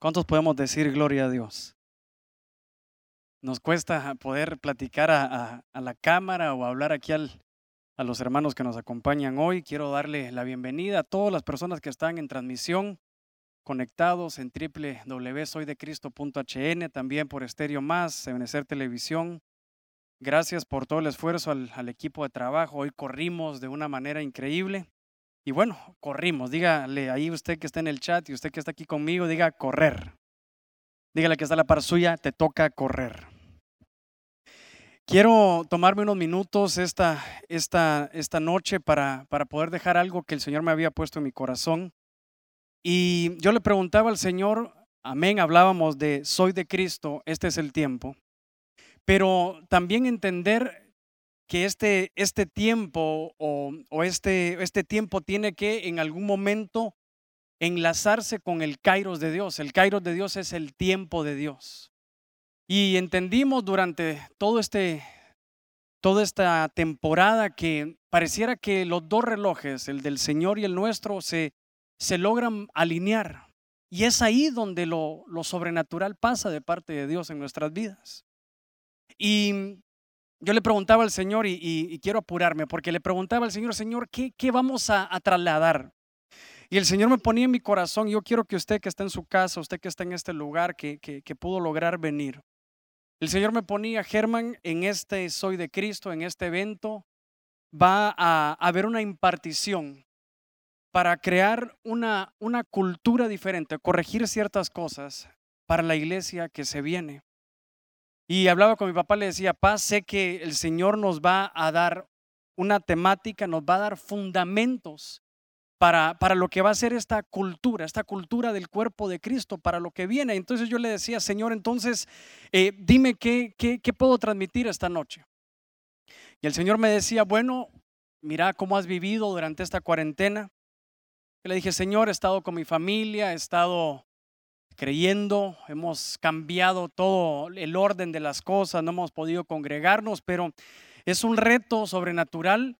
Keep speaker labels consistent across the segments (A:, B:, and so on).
A: ¿Cuántos podemos decir gloria a Dios? Nos cuesta poder platicar a, la cámara o hablar aquí a los hermanos que nos acompañan hoy. Quiero darle la bienvenida a todas las personas que están en transmisión, conectados en www.soydecristo.hn, también por Estéreo Más, Ebenecer Televisión. Gracias por todo el esfuerzo al equipo de trabajo. Hoy corrimos de una manera increíble. Y bueno, corrimos. Dígale ahí usted que está en el chat y usted que está aquí conmigo, diga correr. Dígale que está la par suya, te toca correr. Quiero tomarme unos minutos esta, esta, esta noche para, para poder dejar algo que el Señor me había puesto en mi corazón. Y yo le preguntaba al Señor, amén, hablábamos de soy de Cristo, este es el tiempo, pero también entender que este, este tiempo o, este, este tiempo tiene que en algún momento enlazarse con el kairos de Dios. El kairos de Dios es el tiempo de Dios. Y entendimos durante todo este, toda esta temporada que pareciera que los dos relojes, el del Señor y el nuestro, se, se logran alinear. Y es ahí donde lo, lo sobrenatural pasa de parte de Dios en nuestras vidas. Y yo le preguntaba al Señor y, quiero apurarme porque le preguntaba al Señor, Señor, ¿qué, qué vamos a, trasladar? Y el Señor me ponía en mi corazón, yo quiero que usted que está en su casa, usted que está en este lugar, que, que, pudo lograr venir. El Señor me ponía, Germán, en este Soy de Cristo, en este evento, va a haber una impartición para crear una, una cultura diferente, corregir ciertas cosas para la iglesia que se viene. Y hablaba con mi papá, le decía, paz, sé que el Señor nos va a dar una temática, nos va a dar fundamentos para, para lo que va a ser esta cultura, esta cultura del cuerpo de Cristo, para lo que viene. Entonces yo le decía, Señor, entonces eh, dime qué, qué, puedo transmitir esta noche. Y el Señor me decía, bueno, mira cómo has vivido durante esta cuarentena. Le dije, Señor, he estado con mi familia, he estado creyendo, hemos cambiado todo el orden de las cosas, no hemos podido congregarnos, pero es un reto sobrenatural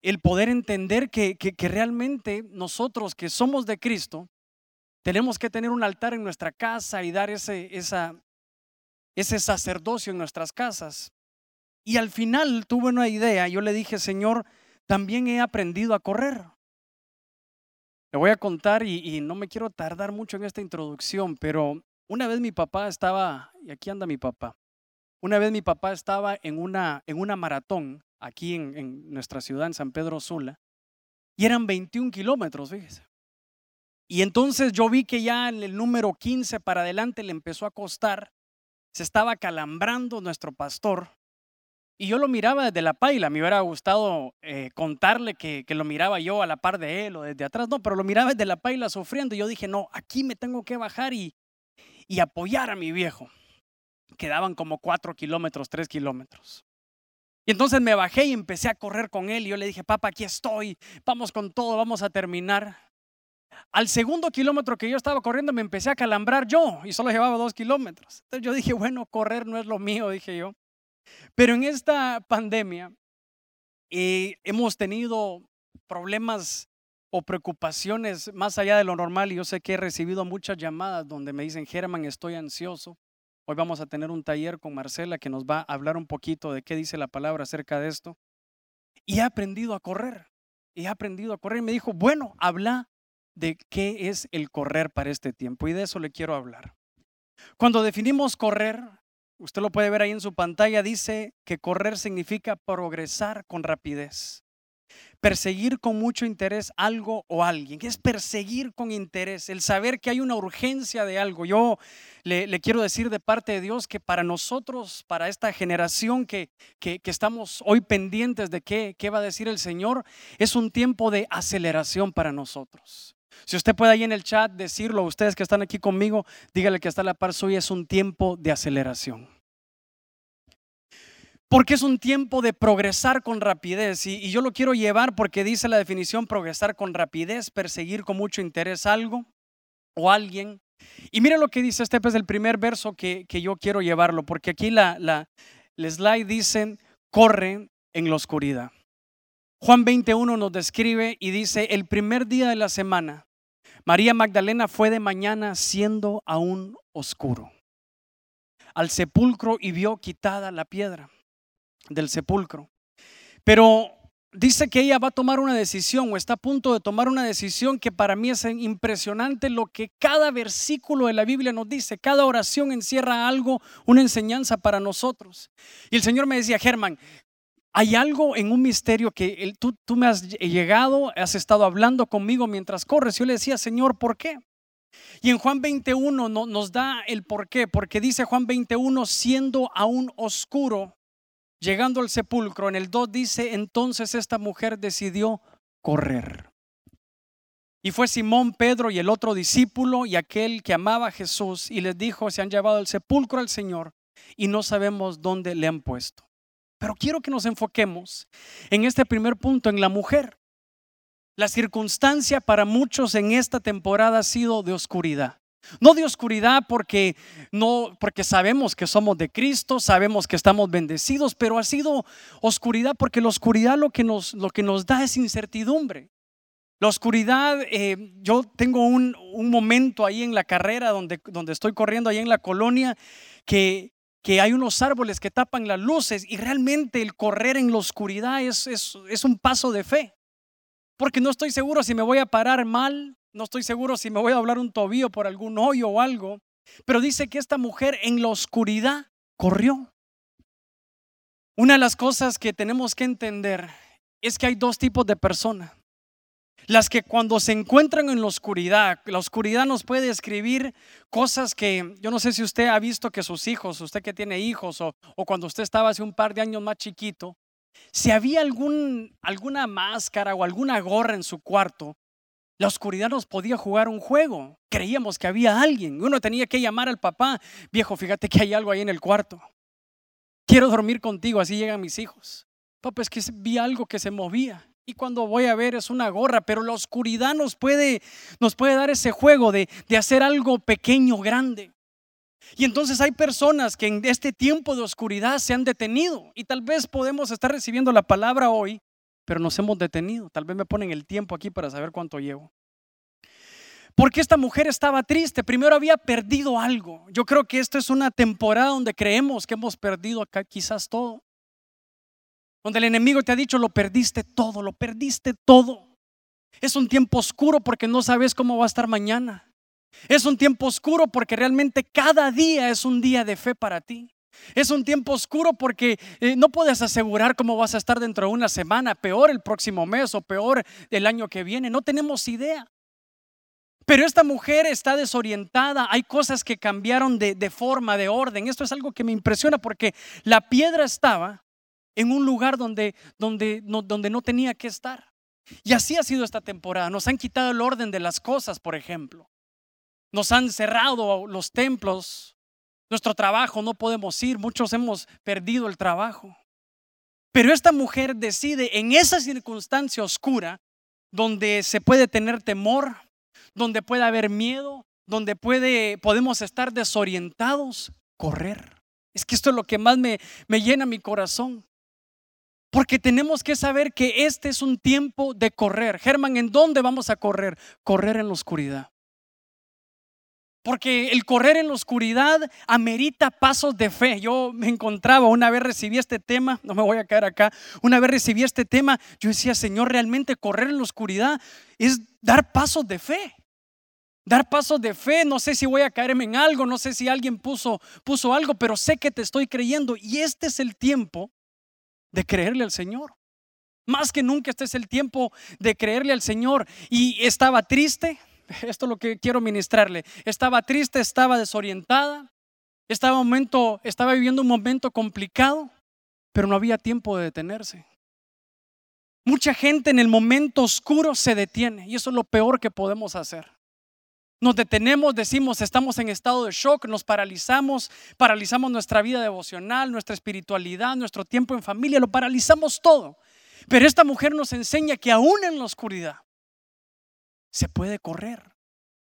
A: el poder entender que, que, realmente nosotros que somos de Cristo, tenemos que tener un altar en nuestra casa y dar ese, esa, ese sacerdocio en nuestras casas. Y al final tuve una idea, yo le dije, Señor, también he aprendido a correr. Le voy a contar y, no me quiero tardar mucho en esta introducción, pero una vez mi papá estaba, y aquí anda mi papá, una vez mi papá estaba en una, en una maratón aquí en, nuestra ciudad, en San Pedro Sula, y eran 21 kilómetros, fíjese. Y entonces yo vi que ya en el número 15 para adelante le empezó a costar, se estaba calambrando nuestro pastor, y yo lo miraba desde la paila, me hubiera gustado eh, contarle que, lo miraba yo a la par de él o desde atrás, no, pero lo miraba desde la paila sufriendo y yo dije, no, aquí me tengo que bajar y, y apoyar a mi viejo. Quedaban como cuatro kilómetros, tres kilómetros. Y entonces me bajé y empecé a correr con él y yo le dije, papá, aquí estoy, vamos con todo, vamos a terminar. Al segundo kilómetro que yo estaba corriendo me empecé a calambrar yo y solo llevaba dos kilómetros. Entonces yo dije, bueno, correr no es lo mío, dije yo. Pero en esta pandemia eh, hemos tenido problemas o preocupaciones más allá de lo normal y yo sé que he recibido muchas llamadas donde me dicen, Germán, estoy ansioso. Hoy vamos a tener un taller con Marcela que nos va a hablar un poquito de qué dice la palabra acerca de esto. Y he aprendido a correr. Y he aprendido a correr. Y me dijo, bueno, habla de qué es el correr para este tiempo. Y de eso le quiero hablar. Cuando definimos correr, Usted lo puede ver ahí en su pantalla, dice que correr significa progresar con rapidez. Perseguir con mucho interés algo o alguien. ¿Qué es perseguir con interés? El saber que hay una urgencia de algo. Yo le, quiero decir de parte de Dios que para nosotros, para esta generación que, que, estamos hoy pendientes de qué, qué va a decir el Señor, es un tiempo de aceleración para nosotros. Si usted puede ahí en el chat decirlo, ustedes que están aquí conmigo, dígale que está a la par suya, es un tiempo de aceleración. Porque es un tiempo de progresar con rapidez. Y, yo lo quiero llevar porque dice la definición progresar con rapidez, perseguir con mucho interés algo o alguien. Y mira lo que dice este, es pues, el primer verso que, yo quiero llevarlo, porque aquí la, la, slide dice, corre en la oscuridad. Juan 21 nos describe y dice, el primer día de la semana, María Magdalena fue de mañana siendo aún oscuro al sepulcro y vio quitada la piedra del sepulcro. Pero dice que ella va a tomar una decisión o está a punto de tomar una decisión que para mí es impresionante lo que cada versículo de la Biblia nos dice. Cada oración encierra algo, una enseñanza para nosotros. Y el Señor me decía, Germán, hay algo en un misterio que tú, tú me has llegado, has estado hablando conmigo mientras corres. Yo le decía, Señor, ¿por qué? Y en Juan 21 no, nos da el por qué, porque dice Juan 21, siendo aún oscuro, llegando al sepulcro, en el 2 dice, entonces esta mujer decidió correr. Y fue Simón, Pedro y el otro discípulo y aquel que amaba a Jesús y les dijo, se han llevado al sepulcro al Señor y no sabemos dónde le han puesto. Pero quiero que nos enfoquemos en este primer punto, en la mujer. La circunstancia para muchos en esta temporada ha sido de oscuridad. No de oscuridad porque no porque sabemos que somos de Cristo, sabemos que estamos bendecidos, pero ha sido oscuridad porque la oscuridad lo que nos, lo que nos da es incertidumbre. La oscuridad, eh, yo tengo un, un, momento ahí en la carrera donde, donde estoy corriendo ahí en la colonia que, que hay unos árboles que tapan las luces y realmente el correr en la oscuridad es, es, es un paso de fe porque no estoy seguro si me voy a parar mal, no estoy seguro si me voy a doblar un tobillo por algún hoyo o algo, pero dice que esta mujer en la oscuridad corrió. Una de las cosas que tenemos que entender es que hay dos tipos de personas. Las que cuando se encuentran en la oscuridad, la oscuridad nos puede describir cosas que yo no sé si usted ha visto que sus hijos, usted que tiene hijos o, o cuando usted estaba hace un par de años más chiquito, si había algún, alguna máscara o alguna gorra en su cuarto, la oscuridad nos podía jugar un juego. Creíamos que había alguien. Uno tenía que llamar al papá, viejo, fíjate que hay algo ahí en el cuarto. Quiero dormir contigo, así llegan mis hijos. Papá, es que vi algo que se movía. Y cuando voy a ver es una gorra, pero la oscuridad nos puede, nos puede dar ese juego de, de hacer algo pequeño, grande. Y entonces hay personas que en este tiempo de oscuridad se han detenido y tal vez podemos estar recibiendo la palabra hoy, pero nos hemos detenido. Tal vez me ponen el tiempo aquí para saber cuánto llevo. Porque esta mujer estaba triste, primero había perdido algo. Yo creo que esta es una temporada donde creemos que hemos perdido acá quizás todo. Donde el enemigo te ha dicho, lo perdiste todo, lo perdiste todo. Es un tiempo oscuro porque no sabes cómo va a estar mañana. Es un tiempo oscuro porque realmente cada día es un día de fe para ti. Es un tiempo oscuro porque eh, no puedes asegurar cómo vas a estar dentro de una semana, peor el próximo mes o peor el año que viene. No tenemos idea. Pero esta mujer está desorientada, hay cosas que cambiaron de, forma, de orden. Esto es algo que me impresiona porque la piedra estaba en un lugar donde, donde, donde no tenía que estar. Y así ha sido esta temporada. Nos han quitado el orden de las cosas, por ejemplo. Nos han cerrado los templos, nuestro trabajo no podemos ir, muchos hemos perdido el trabajo. Pero esta mujer decide en esa circunstancia oscura, donde se puede tener temor, donde puede haber miedo, donde puede, podemos estar desorientados, correr. Es que esto es lo que más me, me llena mi corazón. Porque tenemos que saber que este es un tiempo de correr. Germán, ¿en dónde vamos a correr? Correr en la oscuridad. Porque el correr en la oscuridad amerita pasos de fe. Yo me encontraba, una vez recibí este tema, no me voy a caer acá, una vez recibí este tema, yo decía, Señor, realmente correr en la oscuridad es dar pasos de fe. Dar pasos de fe, no sé si voy a caerme en algo, no sé si alguien puso, puso algo, pero sé que te estoy creyendo y este es el tiempo de creerle al Señor. Más que nunca este es el tiempo de creerle al Señor. Y estaba triste, esto es lo que quiero ministrarle. Estaba triste, estaba desorientada, estaba, momento, estaba viviendo un momento complicado, pero no había tiempo de detenerse. Mucha gente en el momento oscuro se detiene y eso es lo peor que podemos hacer. Nos detenemos, decimos, estamos en estado de shock, nos paralizamos, paralizamos nuestra vida devocional, nuestra espiritualidad, nuestro tiempo en familia, lo paralizamos todo. Pero esta mujer nos enseña que aún en la oscuridad, se puede correr,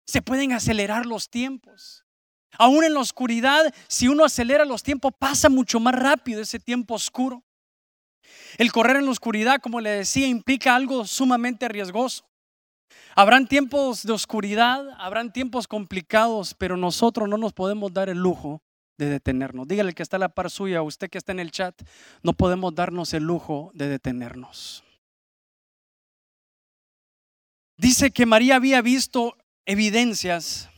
A: se pueden acelerar los tiempos. Aún en la oscuridad, si uno acelera los tiempos, pasa mucho más rápido ese tiempo oscuro. El correr en la oscuridad, como le decía, implica algo sumamente riesgoso. Habrán tiempos de oscuridad, habrán tiempos complicados, pero nosotros no nos podemos dar el lujo de detenernos. Dígale que está a la par suya, usted que está en el chat, no podemos darnos el lujo de detenernos. Dice que María había visto evidencias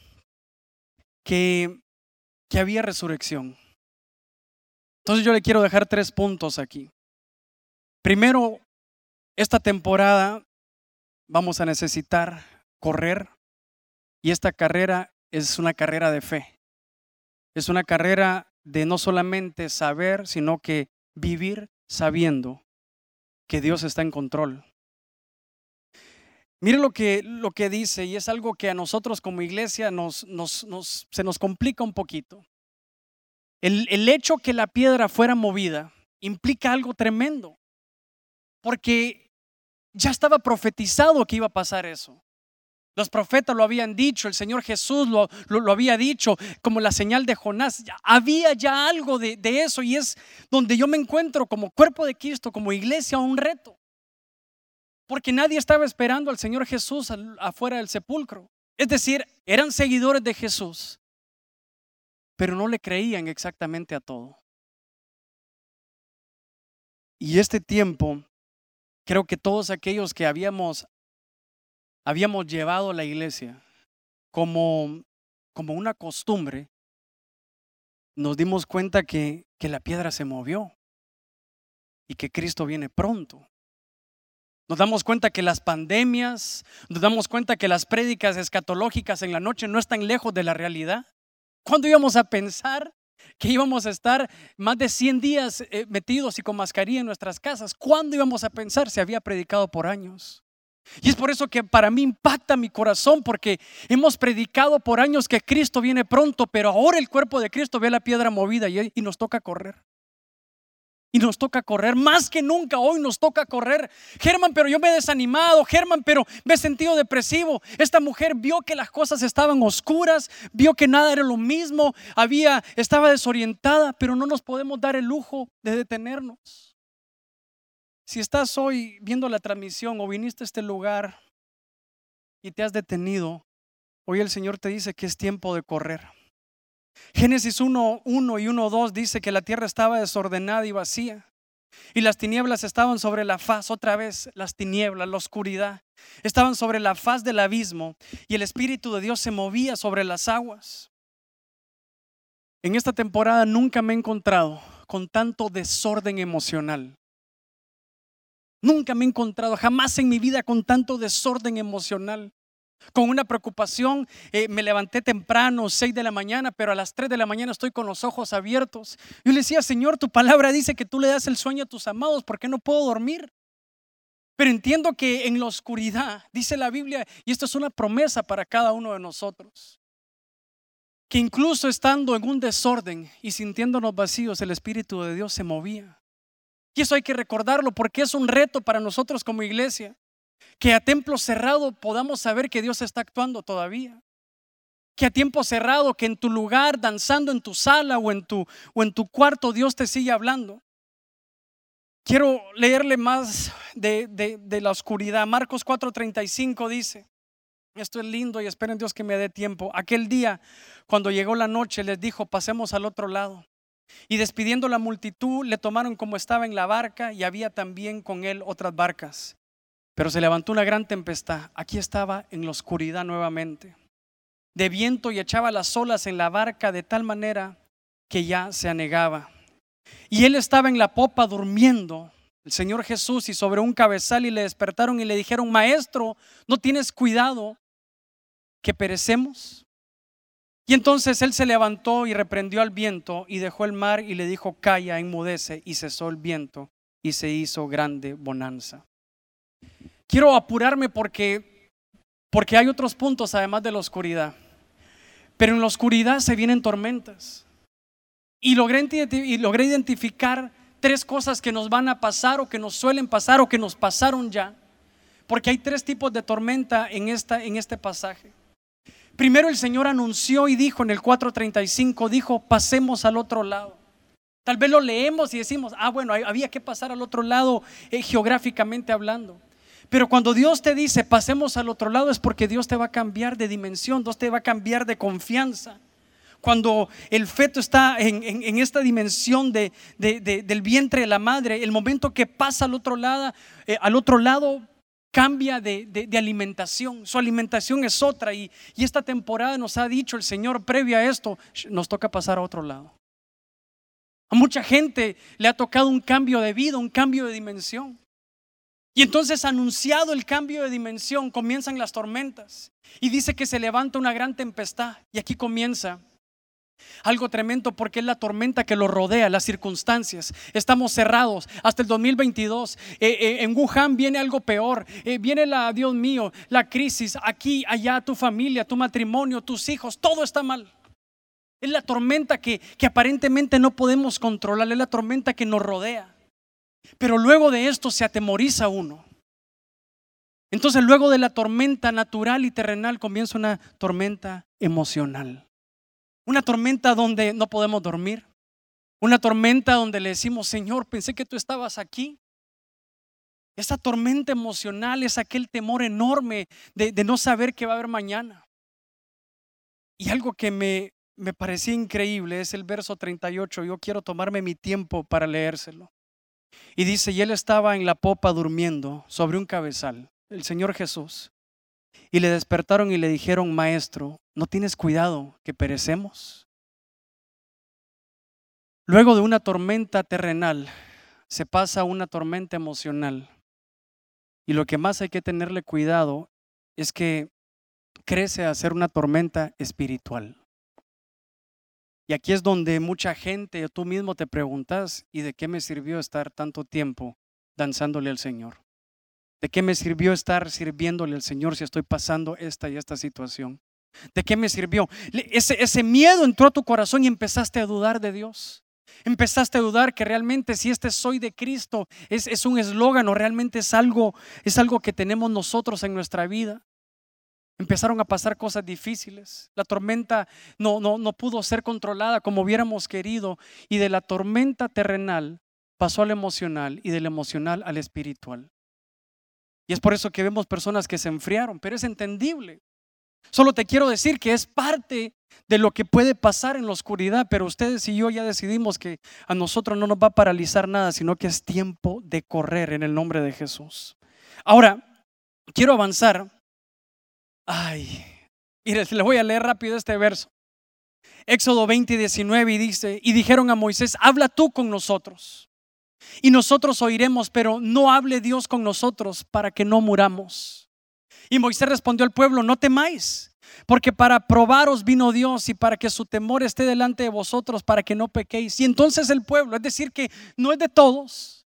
A: que, que había resurrección. Entonces yo le quiero dejar tres puntos aquí. Primero, esta temporada vamos a necesitar correr y esta carrera es una carrera de fe. Es una carrera de no solamente saber, sino que vivir sabiendo que Dios está en control. Mire lo que, lo que dice y es algo que a nosotros como iglesia nos, se nos complica un poquito. El, el hecho que la piedra fuera movida implica algo tremendo, porque ya estaba profetizado que iba a pasar eso. Los profetas lo habían dicho, el Señor Jesús lo, lo, había dicho, como la señal de Jonás. había ya algo de, de, eso y es donde yo me encuentro como cuerpo de Cristo, como iglesia, un reto. Porque nadie estaba esperando al Señor Jesús afuera del sepulcro. Es decir, eran seguidores de Jesús, pero no le creían exactamente a todo. Y este tiempo Creo que todos aquellos que habíamos, habíamos llevado la iglesia como, como una costumbre, nos dimos cuenta que, que la piedra se movió y que Cristo viene pronto. Nos damos cuenta que las pandemias, nos damos cuenta que las prédicas escatológicas en la noche no están lejos de la realidad. ¿Cuándo íbamos a pensar que íbamos a estar más de 100 días eh, metidos y con mascarilla en nuestras casas. ¿Cuándo íbamos a pensar? Se había predicado por años. Y es por eso que para mí impacta mi corazón, porque hemos predicado por años que Cristo viene pronto, pero ahora el cuerpo de Cristo ve la piedra movida y, y nos toca correr. Y nos toca correr, más que nunca hoy nos toca correr. Germán, pero yo me he desanimado, Germán, pero me he sentido depresivo. Esta mujer vio que las cosas estaban oscuras, vio que nada era lo mismo, había estaba desorientada, pero no nos podemos dar el lujo de detenernos. Si estás hoy viendo la transmisión o viniste a este lugar y te has detenido, hoy el Señor te dice que es tiempo de correr. Génesis 1, 1 y 1, 2 dice que la tierra estaba desordenada y vacía. Y las tinieblas estaban sobre la faz, otra vez las tinieblas, la oscuridad, estaban sobre la faz del abismo y el Espíritu de Dios se movía sobre las aguas. En esta temporada nunca me he encontrado con tanto desorden emocional. Nunca me he encontrado jamás en mi vida con tanto desorden emocional con una preocupación. Eh, me levanté temprano, 6 de la mañana, pero a las 3 de la mañana estoy con los ojos abiertos. Yo le decía, Señor, tu palabra dice que tú le das el sueño a tus amados, ¿por qué no puedo dormir? Pero entiendo que en la oscuridad, dice la Biblia, y esto es una promesa para cada uno de nosotros, que incluso estando en un desorden y sintiéndonos vacíos, el Espíritu de Dios se movía. Y eso hay que recordarlo porque es un reto para nosotros como iglesia que a templo cerrado podamos saber que Dios está actuando todavía. Que a tiempo cerrado, que en tu lugar, danzando en tu sala o en tu, o en tu cuarto, Dios te sigue hablando. Quiero leerle más de, de la oscuridad. Marcos 4:35 dice, esto es lindo y esperen Dios que me dé tiempo. Aquel día, cuando llegó la noche, les dijo, pasemos al otro lado. Y despidiendo la multitud, le tomaron como estaba en la barca y había también con él otras barcas. Pero se levantó una gran tempestad. Aquí estaba en la oscuridad nuevamente. De viento y echaba las olas en la barca de tal manera que ya se anegaba. Y él estaba en la popa durmiendo, el Señor Jesús, y sobre un cabezal y le despertaron y le dijeron, Maestro, ¿no tienes cuidado que perecemos? Y entonces él se levantó y reprendió al viento y dejó el mar y le dijo, Calla, enmudece, y cesó el viento y se hizo grande bonanza. Quiero apurarme porque, porque hay otros puntos además de la oscuridad. Pero en la oscuridad se vienen tormentas. Y logré, identificar tres cosas que nos van a pasar o que nos suelen pasar o que nos pasaron ya. Porque hay tres tipos de tormenta en, esta, en este pasaje. Primero el Señor anunció y dijo en el 4.35, dijo, pasemos al otro lado. Tal vez lo leemos y decimos, ah, bueno, había que pasar al otro lado eh, geográficamente hablando. Pero cuando Dios te dice, pasemos al otro lado, es porque Dios te va a cambiar de dimensión, Dios te va a cambiar de confianza. Cuando el feto está en, esta dimensión de, del vientre de la madre, el momento que pasa al otro lado, eh, al otro lado cambia de, alimentación. Su alimentación es otra y, y esta temporada nos ha dicho el Señor, previo a esto, nos toca pasar a otro lado. A mucha gente le ha tocado un cambio de vida, un cambio de dimensión. Y entonces anunciado el cambio de dimensión, comienzan las tormentas. Y dice que se levanta una gran tempestad. Y aquí comienza algo tremendo porque es la tormenta que lo rodea, las circunstancias. Estamos cerrados hasta el 2022. Eh, eh, en Wuhan viene algo peor. Eh, viene la, Dios mío, la crisis. Aquí, allá, tu familia, tu matrimonio, tus hijos, todo está mal. Es la tormenta que, que aparentemente no podemos controlar. Es la tormenta que nos rodea. Pero luego de esto se atemoriza uno. Entonces luego de la tormenta natural y terrenal comienza una tormenta emocional. Una tormenta donde no podemos dormir. Una tormenta donde le decimos, Señor, pensé que tú estabas aquí. Esa tormenta emocional es aquel temor enorme de, no saber qué va a haber mañana. Y algo que me, me parecía increíble es el verso 38. Yo quiero tomarme mi tiempo para leérselo. Y dice, y él estaba en la popa durmiendo sobre un cabezal, el Señor Jesús. Y le despertaron y le dijeron, maestro, ¿no tienes cuidado que perecemos? Luego de una tormenta terrenal, se pasa a una tormenta emocional. Y lo que más hay que tenerle cuidado es que crece a ser una tormenta espiritual. Y aquí es donde mucha gente, tú mismo te preguntas, ¿y de qué me sirvió estar tanto tiempo danzándole al Señor? ¿De qué me sirvió estar sirviéndole al Señor si estoy pasando esta y esta situación? ¿De qué me sirvió? Ese, miedo entró a tu corazón y empezaste a dudar de Dios. Empezaste a dudar que realmente si este soy de Cristo es, es un eslogan o realmente es algo, es algo que tenemos nosotros en nuestra vida. Empezaron a pasar cosas difíciles. La tormenta no, no, no pudo ser controlada como hubiéramos querido. Y de la tormenta terrenal pasó al emocional y del emocional al espiritual. Y es por eso que vemos personas que se enfriaron, pero es entendible. Solo te quiero decir que es parte de lo que puede pasar en la oscuridad, pero ustedes y yo ya decidimos que a nosotros no nos va a paralizar nada, sino que es tiempo de correr en el nombre de Jesús. Ahora, quiero avanzar Ay, mire, le voy a leer rápido este verso. Éxodo 20 19 y dice, y dijeron a Moisés, habla tú con nosotros. Y nosotros oiremos, pero no hable Dios con nosotros para que no muramos. Y Moisés respondió al pueblo, no temáis, porque para probaros vino Dios y para que su temor esté delante de vosotros, para que no pequéis. Y entonces el pueblo, es decir, que no es de todos.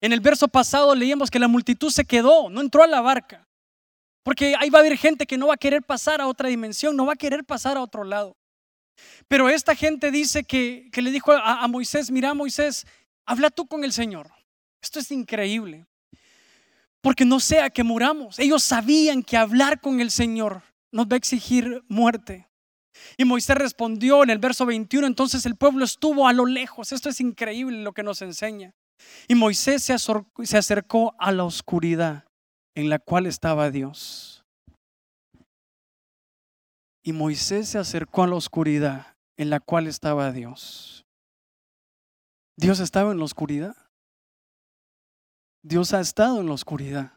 A: En el verso pasado leíamos que la multitud se quedó, no entró a la barca. Porque ahí va a haber gente que no va a querer pasar a otra dimensión, no va a querer pasar a otro lado. Pero esta gente dice que, le dijo a, a Moisés, mira Moisés, habla tú con el Señor. Esto es increíble. Porque no sea que muramos. Ellos sabían que hablar con el Señor nos va a exigir muerte. Y Moisés respondió en el verso 21, entonces el pueblo estuvo a lo lejos. Esto es increíble lo que nos enseña. Y Moisés se acercó a la oscuridad en la cual estaba Dios. Y Moisés se acercó a la oscuridad en la cual estaba Dios. Dios estaba en la oscuridad. Dios ha estado en la oscuridad.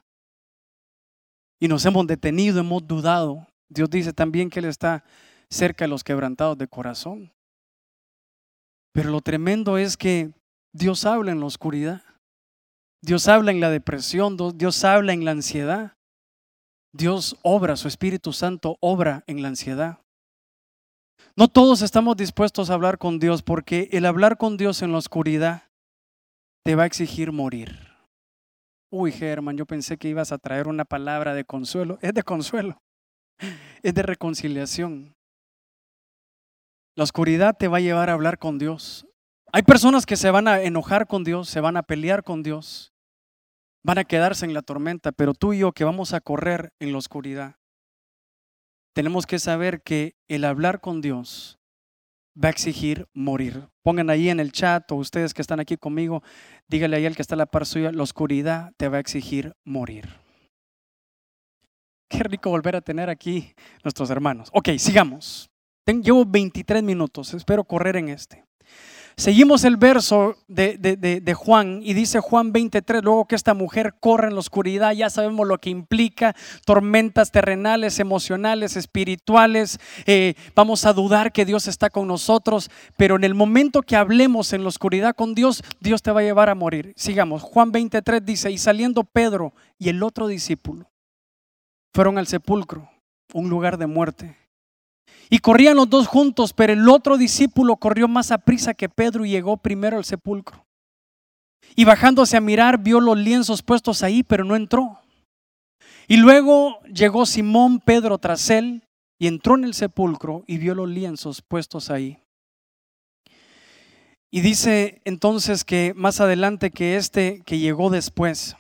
A: Y nos hemos detenido, hemos dudado. Dios dice también que Él está cerca de los quebrantados de corazón. Pero lo tremendo es que Dios habla en la oscuridad. Dios habla en la depresión, Dios habla en la ansiedad. Dios obra, su Espíritu Santo obra en la ansiedad. No todos estamos dispuestos a hablar con Dios porque el hablar con Dios en la oscuridad te va a exigir morir. Uy, Germán, yo pensé que ibas a traer una palabra de consuelo. Es de consuelo, es de reconciliación. La oscuridad te va a llevar a hablar con Dios. Hay personas que se van a enojar con Dios, se van a pelear con Dios van a quedarse en la tormenta, pero tú y yo que vamos a correr en la oscuridad, tenemos que saber que el hablar con Dios va a exigir morir. Pongan ahí en el chat o ustedes que están aquí conmigo, dígale ahí al que está a la par suya, la oscuridad te va a exigir morir. Qué rico volver a tener aquí nuestros hermanos. Ok, sigamos. llevo 23 minutos, espero correr en este. Seguimos el verso de, Juan y dice Juan 23, luego que esta mujer corre en la oscuridad, ya sabemos lo que implica, tormentas terrenales, emocionales, espirituales, eh, vamos a dudar que Dios está con nosotros, pero en el momento que hablemos en la oscuridad con Dios, Dios te va a llevar a morir. Sigamos, Juan 23 dice, y saliendo Pedro y el otro discípulo fueron al sepulcro, un lugar de muerte. Y corrían los dos juntos, pero el otro discípulo corrió más a prisa que Pedro y llegó primero al sepulcro. Y bajándose a mirar, vio los lienzos puestos ahí, pero no entró. Y luego llegó Simón Pedro tras él y entró en el sepulcro y vio los lienzos puestos ahí. Y dice entonces que más adelante que este que llegó después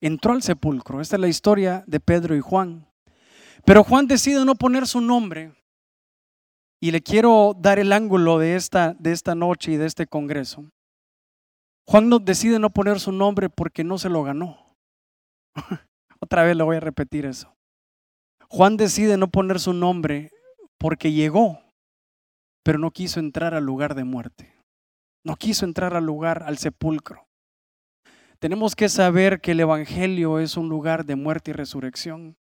A: entró al sepulcro. Esta es la historia de Pedro y Juan. Pero Juan decide no poner su nombre y le quiero dar el ángulo de esta, de esta noche y de este congreso. Juan decide no poner su nombre porque no se lo ganó. Otra vez le voy a repetir eso. Juan decide no poner su nombre porque llegó, pero no quiso entrar al lugar de muerte. No quiso entrar al lugar, al sepulcro. Tenemos que saber que el Evangelio es un lugar de muerte y resurrección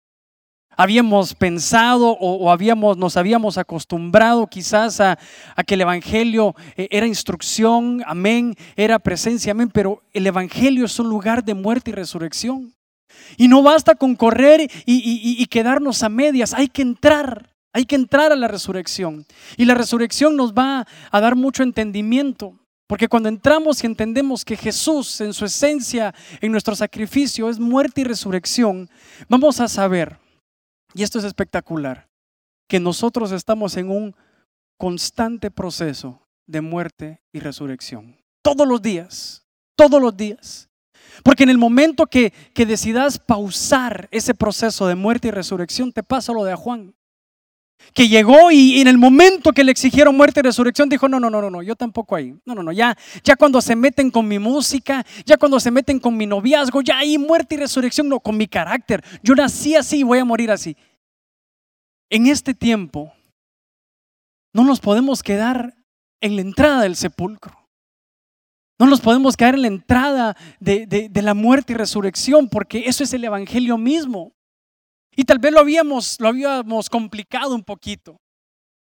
A: habíamos pensado o, habíamos, nos habíamos acostumbrado quizás a, que el Evangelio eh, era instrucción, amén, era presencia, amén, pero el Evangelio es un lugar de muerte y resurrección. Y no basta con correr y, quedarnos a medias, hay que entrar, hay que entrar a la resurrección. Y la resurrección nos va a dar mucho entendimiento. Porque cuando entramos y entendemos que Jesús en su esencia, en nuestro sacrificio, es muerte y resurrección, vamos a saber y esto es espectacular, que nosotros estamos en un constante proceso de muerte y resurrección. Todos los días, todos los días. Porque en el momento que, que decidas pausar ese proceso de muerte y resurrección, te pasa lo de Juan. Que llegó y, en el momento que le exigieron muerte y resurrección dijo, no, no, no, no, no, yo tampoco ahí. No, no, no, ya, ya cuando se meten con mi música, ya cuando se meten con mi noviazgo, ya ahí muerte y resurrección, no, con mi carácter. Yo nací así y voy a morir así. En este tiempo, no nos podemos quedar en la entrada del sepulcro. No nos podemos quedar en la entrada de, de, la muerte y resurrección, porque eso es el Evangelio mismo. Y tal vez lo habíamos, lo habíamos complicado un poquito.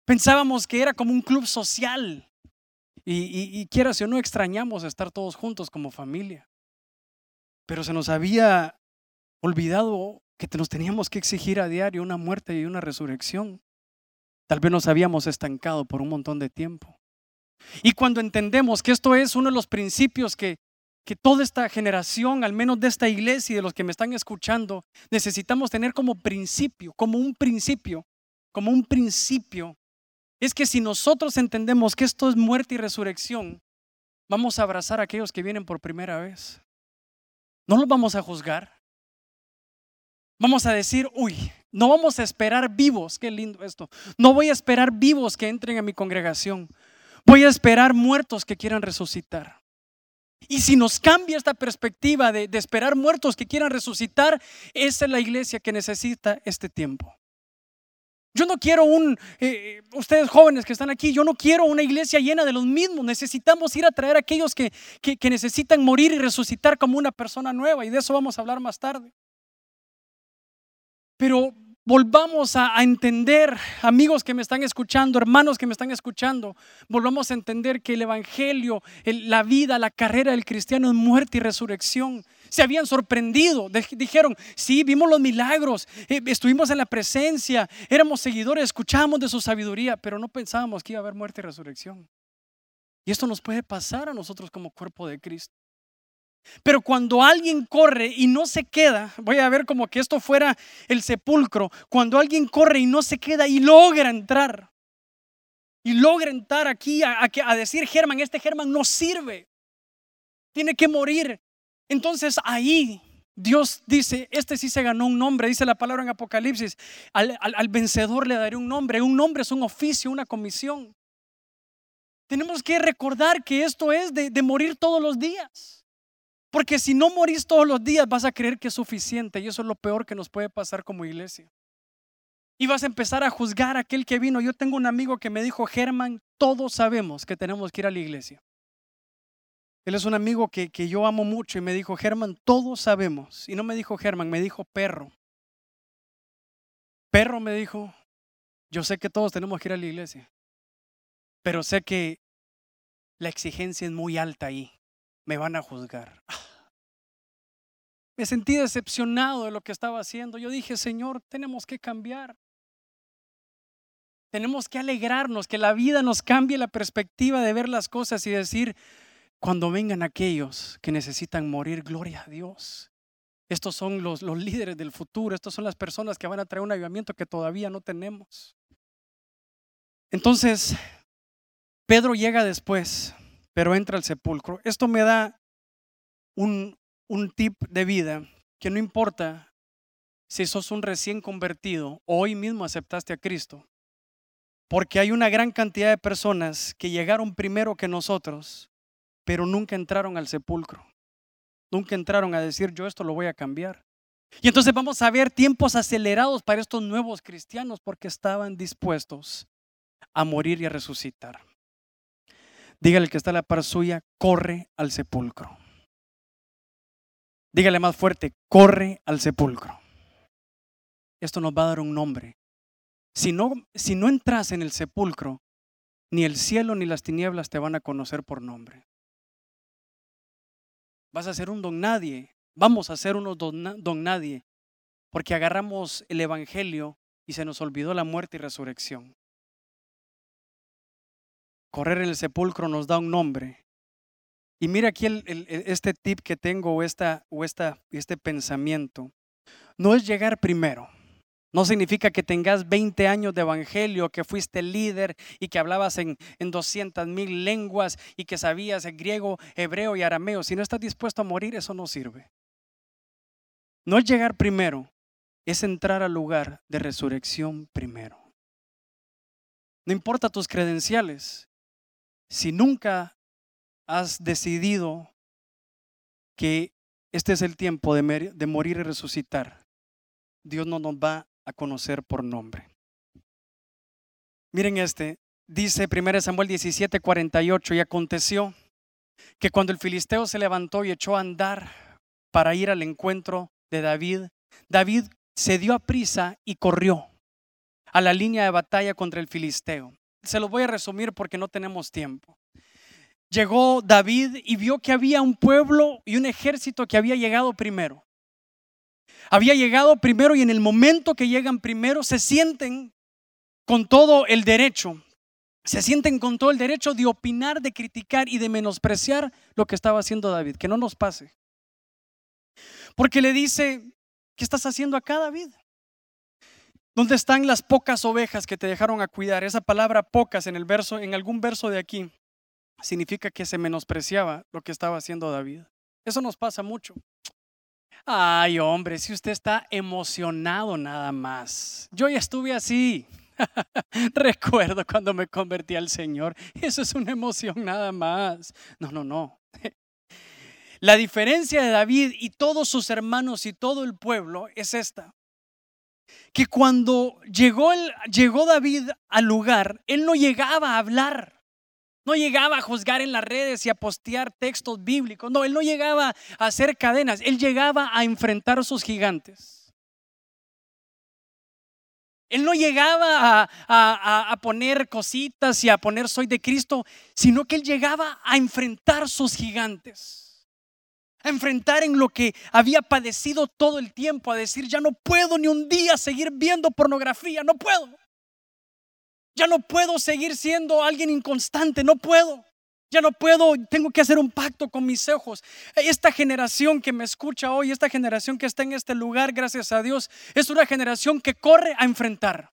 A: Pensábamos que era como un club social. Y, y, y quiera o no, extrañamos estar todos juntos como familia. Pero se nos había olvidado que nos teníamos que exigir a diario una muerte y una resurrección. Tal vez nos habíamos estancado por un montón de tiempo. Y cuando entendemos que esto es uno de los principios que, que toda esta generación, al menos de esta iglesia y de los que me están escuchando, necesitamos tener como principio, como un principio, como un principio, es que si nosotros entendemos que esto es muerte y resurrección, vamos a abrazar a aquellos que vienen por primera vez. No los vamos a juzgar. Vamos a decir, uy, no vamos a esperar vivos, qué lindo esto. No voy a esperar vivos que entren a mi congregación. Voy a esperar muertos que quieran resucitar. Y si nos cambia esta perspectiva de, esperar muertos que quieran resucitar, esa es la iglesia que necesita este tiempo. Yo no quiero un, eh, ustedes jóvenes que están aquí, yo no quiero una iglesia llena de los mismos. Necesitamos ir a traer a aquellos que, que necesitan morir y resucitar como una persona nueva. Y de eso vamos a hablar más tarde. Pero volvamos a, entender, amigos que me están escuchando, hermanos que me están escuchando, volvamos a entender que el Evangelio, la vida, la carrera del cristiano es muerte y resurrección. Se habían sorprendido, dijeron, sí, vimos los milagros, eh, estuvimos en la presencia, éramos seguidores, escuchábamos de su sabiduría, pero no pensábamos que iba a haber muerte y resurrección. Y esto nos puede pasar a nosotros como cuerpo de Cristo. Pero cuando alguien corre y no se queda, voy a ver como que esto fuera el sepulcro, cuando alguien corre y no se queda y logra entrar, y logra entrar aquí a, decir, Germán, este Germán no sirve, tiene que morir. Entonces ahí Dios dice, este sí se ganó un nombre, dice la palabra en Apocalipsis, al, vencedor le daré un nombre, un nombre es un oficio, una comisión. Tenemos que recordar que esto es de morir todos los días. Porque si no morís todos los días vas a creer que es suficiente y eso es lo peor que nos puede pasar como iglesia. Y vas a empezar a juzgar a aquel que vino. Yo tengo un amigo que me dijo, Germán, todos sabemos que tenemos que ir a la iglesia. Él es un amigo que, que yo amo mucho y me dijo, Germán, todos sabemos. Y no me dijo Germán, me dijo perro. Perro me dijo, yo sé que todos tenemos que ir a la iglesia, pero sé que la exigencia es muy alta ahí. Me van a juzgar. Me sentí decepcionado de lo que estaba haciendo. Yo dije, Señor, tenemos que cambiar. Tenemos que alegrarnos, que la vida nos cambie la perspectiva de ver las cosas y decir, cuando vengan aquellos que necesitan morir, gloria a Dios. Estos son los, los líderes del futuro, estas son las personas que van a traer un avivamiento que todavía no tenemos. Entonces, Pedro llega después, pero entra al sepulcro. Esto me da un, un tip de vida que no importa si sos un recién convertido o hoy mismo aceptaste a Cristo, porque hay una gran cantidad de personas que llegaron primero que nosotros, pero nunca entraron al sepulcro. Nunca entraron a decir, yo esto lo voy a cambiar. Y entonces vamos a ver tiempos acelerados para estos nuevos cristianos porque estaban dispuestos a morir y a resucitar. Dígale que está a la par suya, corre al sepulcro. Dígale más fuerte, corre al sepulcro. Esto nos va a dar un nombre. Si no, si no entras en el sepulcro, ni el cielo ni las tinieblas te van a conocer por nombre. Vas a ser un don nadie. Vamos a ser unos don, don nadie. Porque agarramos el Evangelio y se nos olvidó la muerte y resurrección. Correr en el sepulcro nos da un nombre. Y mira aquí este tip que tengo o, esta, o esta, este pensamiento. No es llegar primero. No significa que tengas 20 años de evangelio, que fuiste líder y que hablabas en, en 200 mil lenguas y que sabías griego, hebreo y arameo. Si no estás dispuesto a morir, eso no sirve. No es llegar primero, es entrar al lugar de resurrección primero. No importa tus credenciales, si nunca has decidido que este es el tiempo de, morir y resucitar, Dios no nos va a conocer por nombre. Miren este, dice 1 Samuel 17, 48, y aconteció que cuando el filisteo se levantó y echó a andar para ir al encuentro de David, David se dio a prisa y corrió a la línea de batalla contra el filisteo. Se lo voy a resumir porque no tenemos tiempo. Llegó David y vio que había un pueblo y un ejército que había llegado primero había llegado primero y en el momento que llegan primero se sienten con todo el derecho, se sienten con todo el derecho de opinar, de criticar y de menospreciar lo que estaba haciendo David. Que no nos pase. Porque le dice, ¿qué estás haciendo acá, David? ¿Dónde están las pocas ovejas que te dejaron a cuidar? Esa palabra pocas en el verso, en algún verso de aquí, significa que se menospreciaba lo que estaba haciendo David. Eso nos pasa mucho. Ay, hombre, si usted está emocionado nada más. Yo ya estuve así. Recuerdo cuando me convertí al Señor. Eso es una emoción nada más. No, no, no. La diferencia de David y todos sus hermanos y todo el pueblo es esta. Que cuando llegó, llegó David al lugar, él no llegaba a hablar. No llegaba a juzgar en las redes y a postear textos bíblicos. No, él no llegaba a hacer cadenas. Él llegaba a enfrentar a sus gigantes. Él no llegaba a, a, poner cositas y a poner soy de Cristo, sino que él llegaba a enfrentar sus gigantes. A enfrentar en lo que había padecido todo el tiempo, a decir, ya no puedo ni un día seguir viendo pornografía, no puedo. Ya no puedo seguir siendo alguien inconstante, no puedo. Ya no puedo, tengo que hacer un pacto con mis ojos. Esta generación que me escucha hoy, esta generación que está en este lugar, gracias a Dios, es una generación que corre a enfrentar.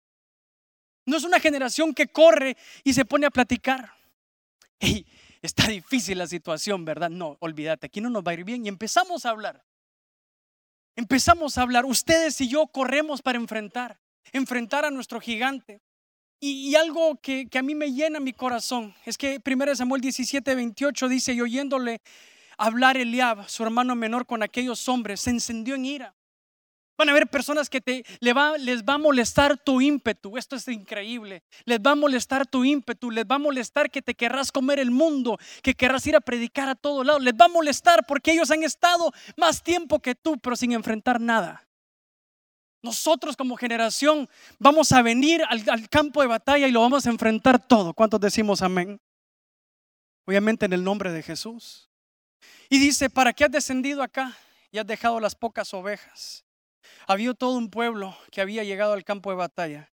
A: No es una generación que corre y se pone a platicar. Está difícil la situación, ¿verdad? No, olvídate, aquí no nos va a ir bien. Y empezamos a hablar. Empezamos a hablar. Ustedes y yo corremos para enfrentar, enfrentar a nuestro gigante. Y, algo que, a mí me llena mi corazón es que 1 Samuel 17, 28 dice, y oyéndole hablar Eliab, su hermano menor, con aquellos hombres, se encendió en ira. Van a haber personas que te, les va a molestar tu ímpetu. Esto es increíble. Les va a molestar tu ímpetu. Les va a molestar que te querrás comer el mundo, que querrás ir a predicar a todos lados. Les va a molestar porque ellos han estado más tiempo que tú, pero sin enfrentar nada. Nosotros como generación vamos a venir al, al campo de batalla y lo vamos a enfrentar todo. ¿Cuántos decimos amén? Obviamente en el nombre de Jesús. Y dice, ¿para qué has descendido acá y has dejado las pocas ovejas? Había todo un pueblo que había llegado al campo de batalla,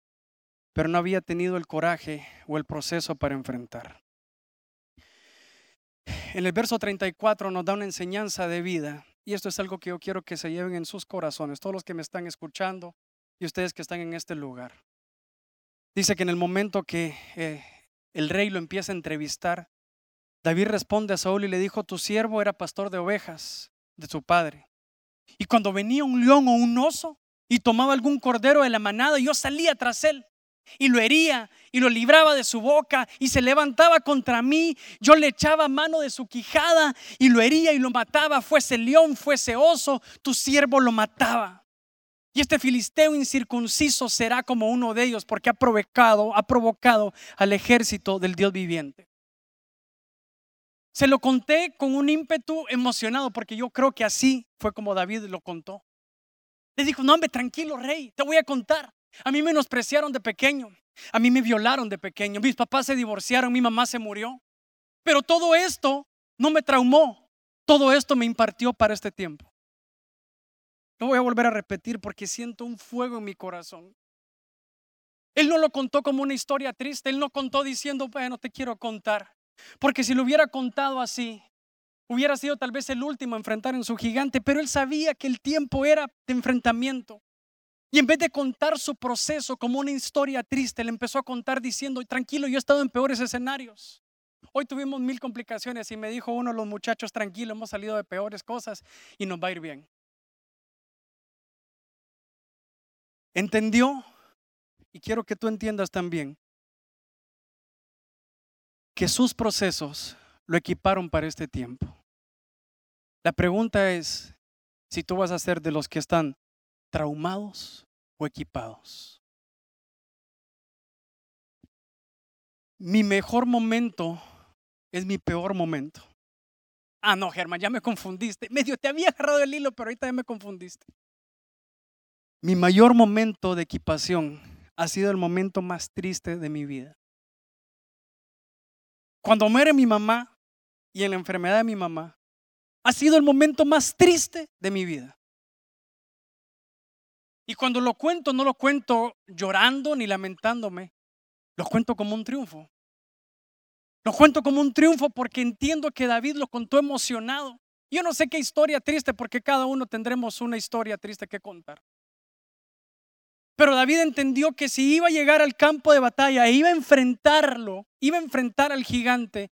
A: pero no había tenido el coraje o el proceso para enfrentar. En el verso 34 nos da una enseñanza de vida y esto es algo que yo quiero que se lleven en sus corazones, todos los que me están escuchando y ustedes que están en este lugar. Dice que en el momento que eh, el rey lo empieza a entrevistar, David responde a Saúl y le dijo, tu siervo era pastor de ovejas de su padre. Y cuando venía un león o un oso y tomaba algún cordero de la manada, yo salía tras él y lo hería y lo libraba de su boca y se levantaba contra mí. Yo le echaba mano de su quijada y lo hería y lo mataba, fuese león, fuese oso, tu siervo lo mataba. Y este filisteo incircunciso será como uno de ellos porque ha provocado, ha provocado al ejército del Dios viviente. Se lo conté con un ímpetu emocionado porque yo creo que así fue como David lo contó. Le dijo, no hombre, tranquilo rey, te voy a contar. A mí me menospreciaron de pequeño, a mí me violaron de pequeño, mis papás se divorciaron, mi mamá se murió. Pero todo esto no me traumó, todo esto me impartió para este tiempo. No voy a volver a repetir porque siento un fuego en mi corazón. Él no lo contó como una historia triste, él no contó diciendo, bueno, te quiero contar. Porque si lo hubiera contado así, hubiera sido tal vez el último a enfrentar en su gigante, pero él sabía que el tiempo era de enfrentamiento. Y en vez de contar su proceso como una historia triste, le empezó a contar diciendo, tranquilo, yo he estado en peores escenarios. Hoy tuvimos mil complicaciones y me dijo uno de los muchachos, tranquilo, hemos salido de peores cosas y nos va a ir bien. Entendió, y quiero que tú entiendas también, que sus procesos lo equiparon para este tiempo. La pregunta es si tú vas a ser de los que están traumados o equipados. Mi mejor momento es mi peor momento. Ah, no, Germán, ya me confundiste. Medio te había agarrado el hilo, pero ahorita ya me confundiste. Mi mayor momento de equipación ha sido el momento más triste de mi vida. Cuando muere mi mamá y en la enfermedad de mi mamá, ha sido el momento más triste de mi vida. Y cuando lo cuento, no lo cuento llorando ni lamentándome, lo cuento como un triunfo. Lo cuento como un triunfo porque entiendo que David lo contó emocionado. Yo no sé qué historia triste porque cada uno tendremos una historia triste que contar. Pero David entendió que si iba a llegar al campo de batalla e iba a enfrentarlo, iba a enfrentar al gigante,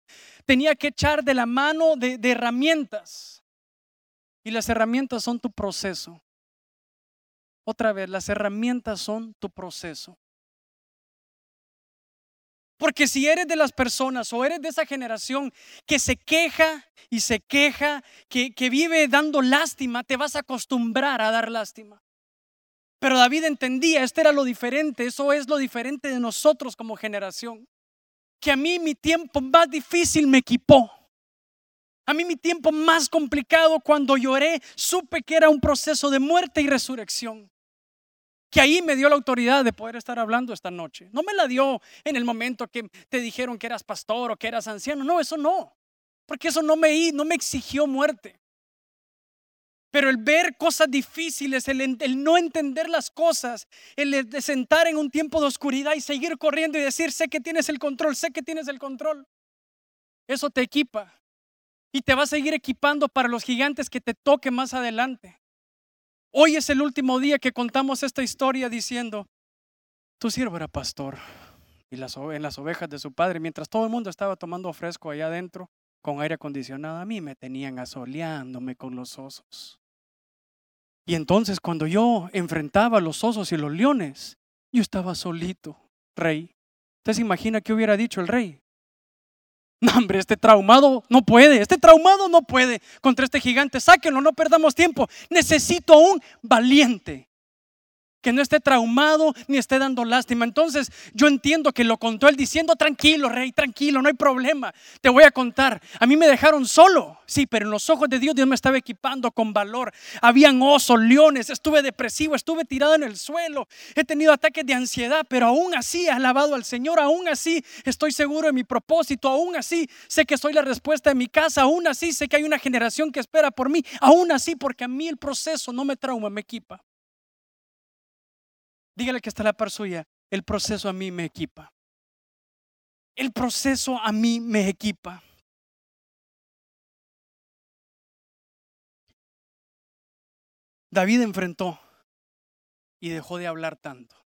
A: tenía que echar de la mano de, herramientas. Y las herramientas son tu proceso. Otra vez, las herramientas son tu proceso. Porque si eres de las personas o eres de esa generación que se queja y se queja, que, que, vive dando lástima, te vas a acostumbrar a dar lástima. Pero David entendía, este era lo diferente, eso es lo diferente de nosotros como generación. Que a mí mi tiempo más difícil me equipó. A mí mi tiempo más complicado cuando lloré, supe que era un proceso de muerte y resurrección. Que ahí me dio la autoridad de poder estar hablando esta noche. No me la dio en el momento que te dijeron que eras pastor o que eras anciano. No, eso no. Porque eso no me, no me exigió muerte. Pero el ver cosas difíciles, el, no entender las cosas, el de sentar en un tiempo de oscuridad y seguir corriendo y decir, sé que tienes el control, sé que tienes el control. Eso te equipa. Y te va a seguir equipando para los gigantes que te toque más adelante. Hoy es el último día que contamos esta historia diciendo, tu siervo era pastor y las, en las ovejas de su padre, mientras todo el mundo estaba tomando fresco allá adentro con aire acondicionado, a mí me tenían asoleándome con los osos. Y entonces cuando yo enfrentaba a los osos y los leones, yo estaba solito, rey. ¿Usted se imagina qué hubiera dicho el rey? No, hombre, este traumado no puede, este traumado no puede contra este gigante. Sáquenlo, no perdamos tiempo. Necesito un valiente que no esté traumado ni esté dando lástima. Entonces yo entiendo que lo contó él diciendo, tranquilo, rey, tranquilo, no hay problema. Te voy a contar. A mí me dejaron solo, sí, pero en los ojos de Dios Dios me estaba equipando con valor. Habían osos, leones, estuve depresivo, estuve tirado en el suelo, he tenido ataques de ansiedad, pero aún así he alabado al Señor, aún así estoy seguro de mi propósito, aún así sé que soy la respuesta de mi casa, aún así sé que hay una generación que espera por mí, aún así porque a mí el proceso no me trauma, me equipa. Dígale que está la par suya. El proceso a mí me equipa. El proceso a mí me equipa. David enfrentó y dejó de hablar tanto.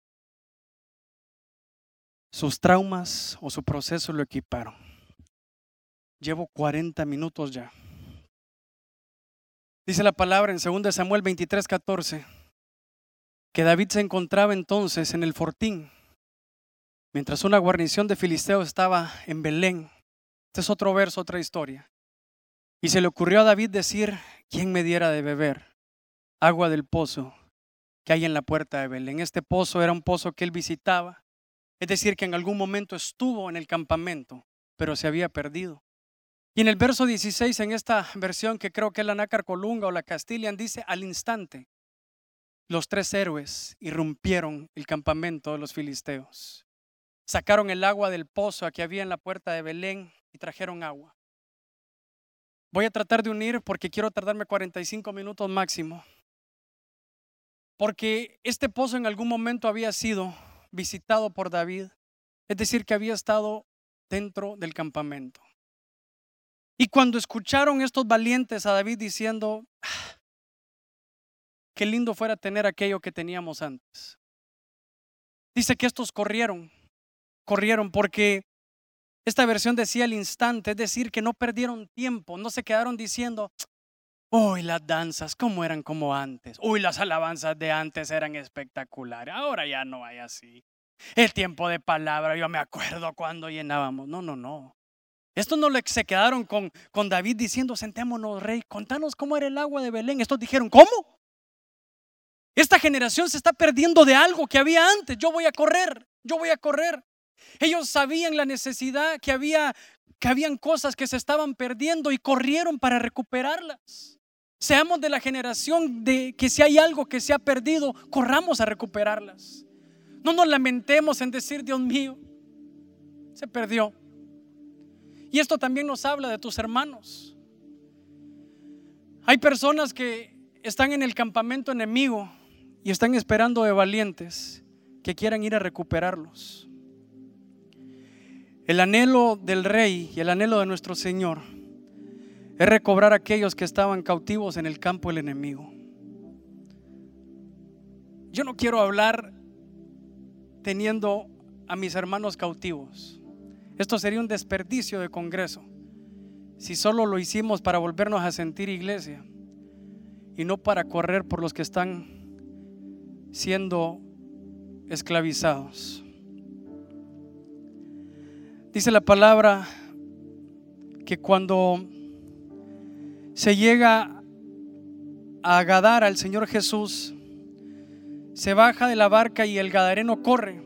A: Sus traumas o su proceso lo equiparon. Llevo 40 minutos ya. Dice la palabra en 2 Samuel 23, 14 que David se encontraba entonces en el fortín, mientras una guarnición de filisteos estaba en Belén. Este es otro verso, otra historia. Y se le ocurrió a David decir, ¿quién me diera de beber agua del pozo que hay en la puerta de Belén? Este pozo era un pozo que él visitaba, es decir, que en algún momento estuvo en el campamento, pero se había perdido. Y en el verso 16, en esta versión que creo que es la Nácar Colunga o la Castilian, dice al instante los tres héroes irrumpieron el campamento de los filisteos. Sacaron el agua del pozo que había en la puerta de Belén y trajeron agua. Voy a tratar de unir porque quiero tardarme 45 minutos máximo. Porque este pozo en algún momento había sido visitado por David, es decir, que había estado dentro del campamento. Y cuando escucharon estos valientes a David diciendo, ah, qué lindo fuera tener aquello que teníamos antes. Dice que estos corrieron, corrieron porque esta versión decía al instante, es decir, que no perdieron tiempo, no se quedaron diciendo, uy, las danzas, ¿cómo eran como antes? Uy, las alabanzas de antes eran espectaculares, ahora ya no hay así. El tiempo de palabra, yo me acuerdo cuando llenábamos. No, no, no. Estos no se quedaron con, con David diciendo, sentémonos, rey, contanos cómo era el agua de Belén. Estos dijeron, ¿cómo? Esta generación se está perdiendo de algo que había antes. Yo voy a correr, yo voy a correr. Ellos sabían la necesidad que había, que habían cosas que se estaban perdiendo y corrieron para recuperarlas. Seamos de la generación de que si hay algo que se ha perdido, corramos a recuperarlas. No nos lamentemos en decir, Dios mío, se perdió. Y esto también nos habla de tus hermanos. Hay personas que están en el campamento enemigo y están esperando de valientes que quieran ir a recuperarlos. El anhelo del rey y el anhelo de nuestro Señor es recobrar a aquellos que estaban cautivos en el campo del enemigo. Yo no quiero hablar teniendo a mis hermanos cautivos. Esto sería un desperdicio de congreso si solo lo hicimos para volvernos a sentir iglesia y no para correr por los que están siendo esclavizados. Dice la palabra que cuando se llega a Gadar al Señor Jesús, se baja de la barca y el gadareno corre.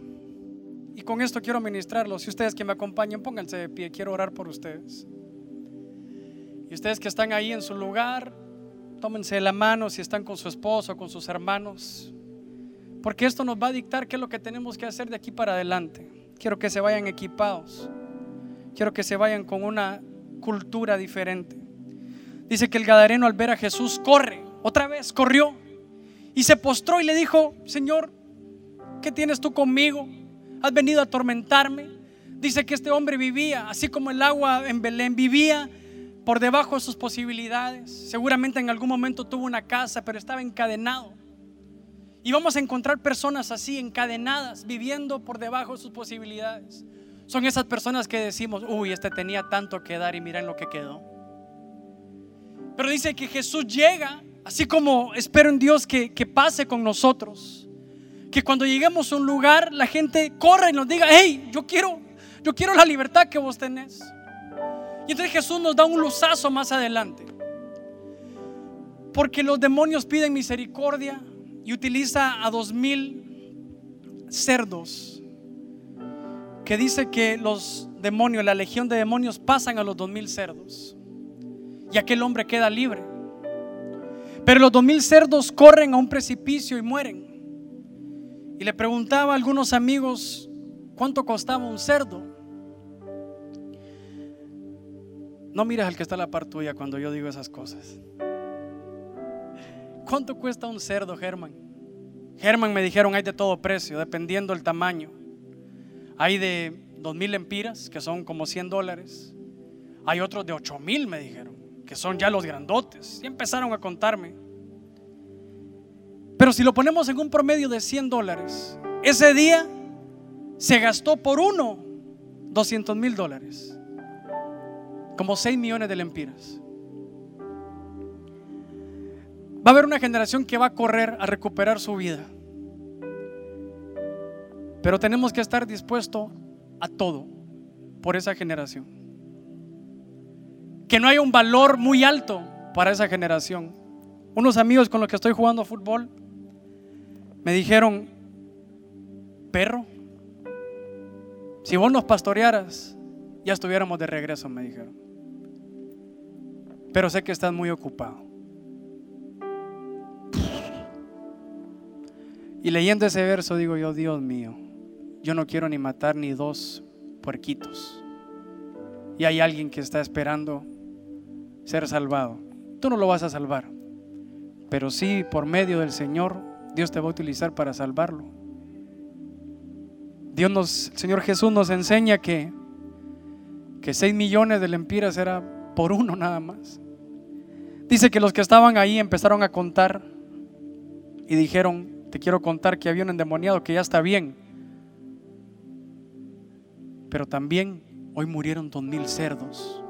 A: Y con esto quiero ministrarlo. Si ustedes que me acompañan, pónganse de pie, quiero orar por ustedes. Y ustedes que están ahí en su lugar, tómense la mano si están con su esposo, con sus hermanos. Porque esto nos va a dictar qué es lo que tenemos que hacer de aquí para adelante. Quiero que se vayan equipados. Quiero que se vayan con una cultura diferente. Dice que el Gadareno al ver a Jesús corre, otra vez corrió y se postró y le dijo, Señor, ¿qué tienes tú conmigo? ¿Has venido a atormentarme? Dice que este hombre vivía, así como el agua en Belén, vivía por debajo de sus posibilidades. Seguramente en algún momento tuvo una casa, pero estaba encadenado. Y vamos a encontrar personas así, encadenadas, viviendo por debajo de sus posibilidades. Son esas personas que decimos, uy, este tenía tanto que dar y miren lo que quedó. Pero dice que Jesús llega, así como espero en Dios que, que pase con nosotros. Que cuando lleguemos a un lugar, la gente corra y nos diga, hey, yo quiero, yo quiero la libertad que vos tenés. Y entonces Jesús nos da un luzazo más adelante. Porque los demonios piden misericordia y utiliza a dos mil cerdos. Que dice que los demonios, la legión de demonios pasan a los dos mil cerdos. Y aquel hombre queda libre. Pero los dos mil cerdos corren a un precipicio y mueren. Y le preguntaba a algunos amigos cuánto costaba un cerdo. No miras al que está a la par tuya cuando yo digo esas cosas. ¿Cuánto cuesta un cerdo, Germán? Germán me dijeron hay de todo precio, dependiendo del tamaño. Hay de dos mil empiras, que son como 100 dólares. Hay otros de ocho mil, me dijeron, que son ya los grandotes. Y empezaron a contarme. Pero si lo ponemos en un promedio de 100 dólares, ese día se gastó por uno 200 mil dólares. Como 6 millones de lempiras. Va a haber una generación que va a correr a recuperar su vida. Pero tenemos que estar dispuestos a todo por esa generación. Que no haya un valor muy alto para esa generación. Unos amigos con los que estoy jugando fútbol me dijeron, perro, si vos nos pastorearas, ya estuviéramos de regreso, me dijeron. Pero sé que estás muy ocupado. Y leyendo ese verso digo yo, Dios mío, yo no quiero ni matar ni dos puerquitos. Y hay alguien que está esperando ser salvado. Tú no lo vas a salvar, pero sí por medio del Señor, Dios te va a utilizar para salvarlo. Dios nos, el Señor Jesús nos enseña que, que 6 millones de lempiras era por uno nada más. Dice que los que estaban ahí empezaron a contar y dijeron, te quiero contar que había un endemoniado que ya está bien. Pero también hoy murieron dos mil cerdos.